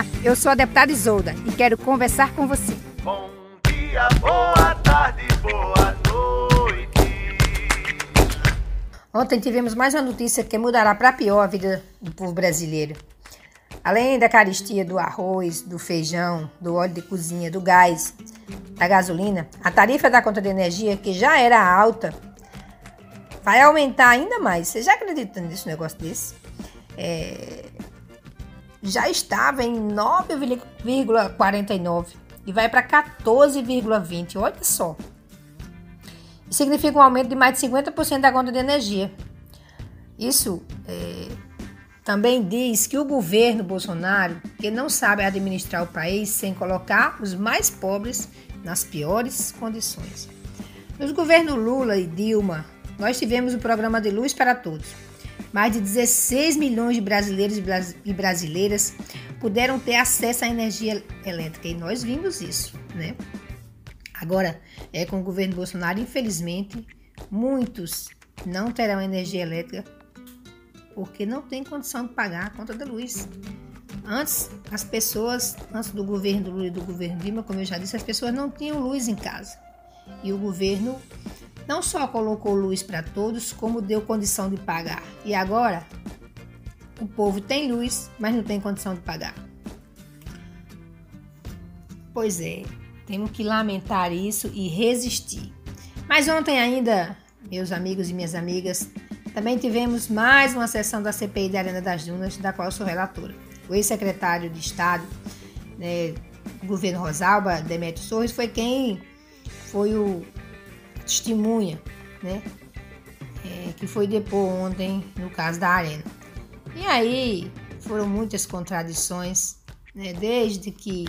Olá, eu sou a deputada Isolda e quero conversar com você. Bom dia, boa tarde, boa noite. Ontem tivemos mais uma notícia que mudará para pior a vida do povo brasileiro. Além da caristia do arroz, do feijão, do óleo de cozinha, do gás, da gasolina, a tarifa da conta de energia, que já era alta, vai aumentar ainda mais. Você já acredita nesse negócio desse? É, já estava em 9,49 e vai para 14,20. Olha só. Significa um aumento de mais de 50% da conta de energia. Isso é, também diz que o governo Bolsonaro que não sabe administrar o país sem colocar os mais pobres nas piores condições. Nos governos Lula e Dilma, nós tivemos o programa de Luz para Todos mais de 16 milhões de brasileiros e brasileiras puderam ter acesso à energia elétrica e nós vimos isso, né? Agora, é com o governo Bolsonaro, infelizmente, muitos não terão energia elétrica porque não tem condição de pagar a conta da luz. Antes, as pessoas, antes do governo do Lula e do governo Dilma, como eu já disse, as pessoas não tinham luz em casa. E o governo não só colocou luz para todos, como deu condição de pagar. E agora, o povo tem luz, mas não tem condição de pagar. Pois é, temos que lamentar isso e resistir. Mas ontem ainda, meus amigos e minhas amigas, também tivemos mais uma sessão da CPI da Arena das Dunas, da qual sou relatora. O ex-secretário de Estado né, do governo Rosalba, Demetrio Sorres, foi quem foi o testemunha, né? É, que foi depor ontem no caso da Arena. E aí foram muitas contradições, né? desde que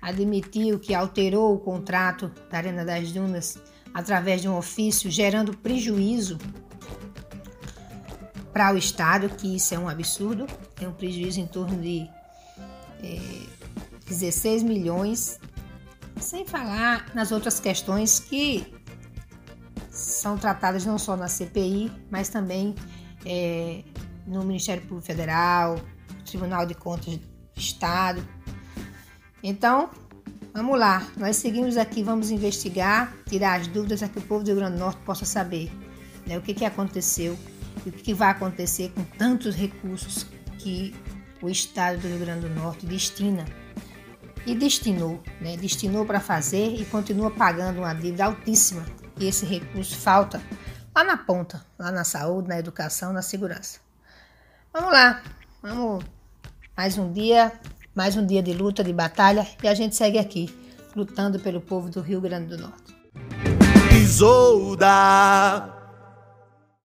admitiu que alterou o contrato da Arena das Dunas através de um ofício, gerando prejuízo para o Estado, que isso é um absurdo, tem um prejuízo em torno de é, 16 milhões, sem falar nas outras questões que são tratadas não só na CPI, mas também é, no Ministério Público Federal, Tribunal de Contas do Estado. Então, vamos lá, nós seguimos aqui, vamos investigar, tirar as dúvidas para que o povo do Rio Grande do Norte possa saber né, o que, que aconteceu e o que, que vai acontecer com tantos recursos que o Estado do Rio Grande do Norte destina e destinou, né, destinou para fazer e continua pagando uma dívida altíssima e esse recurso falta lá na ponta, lá na saúde, na educação, na segurança. Vamos lá, vamos mais um dia, mais um dia de luta, de batalha e a gente segue aqui, lutando pelo povo do Rio Grande do Norte. Isolda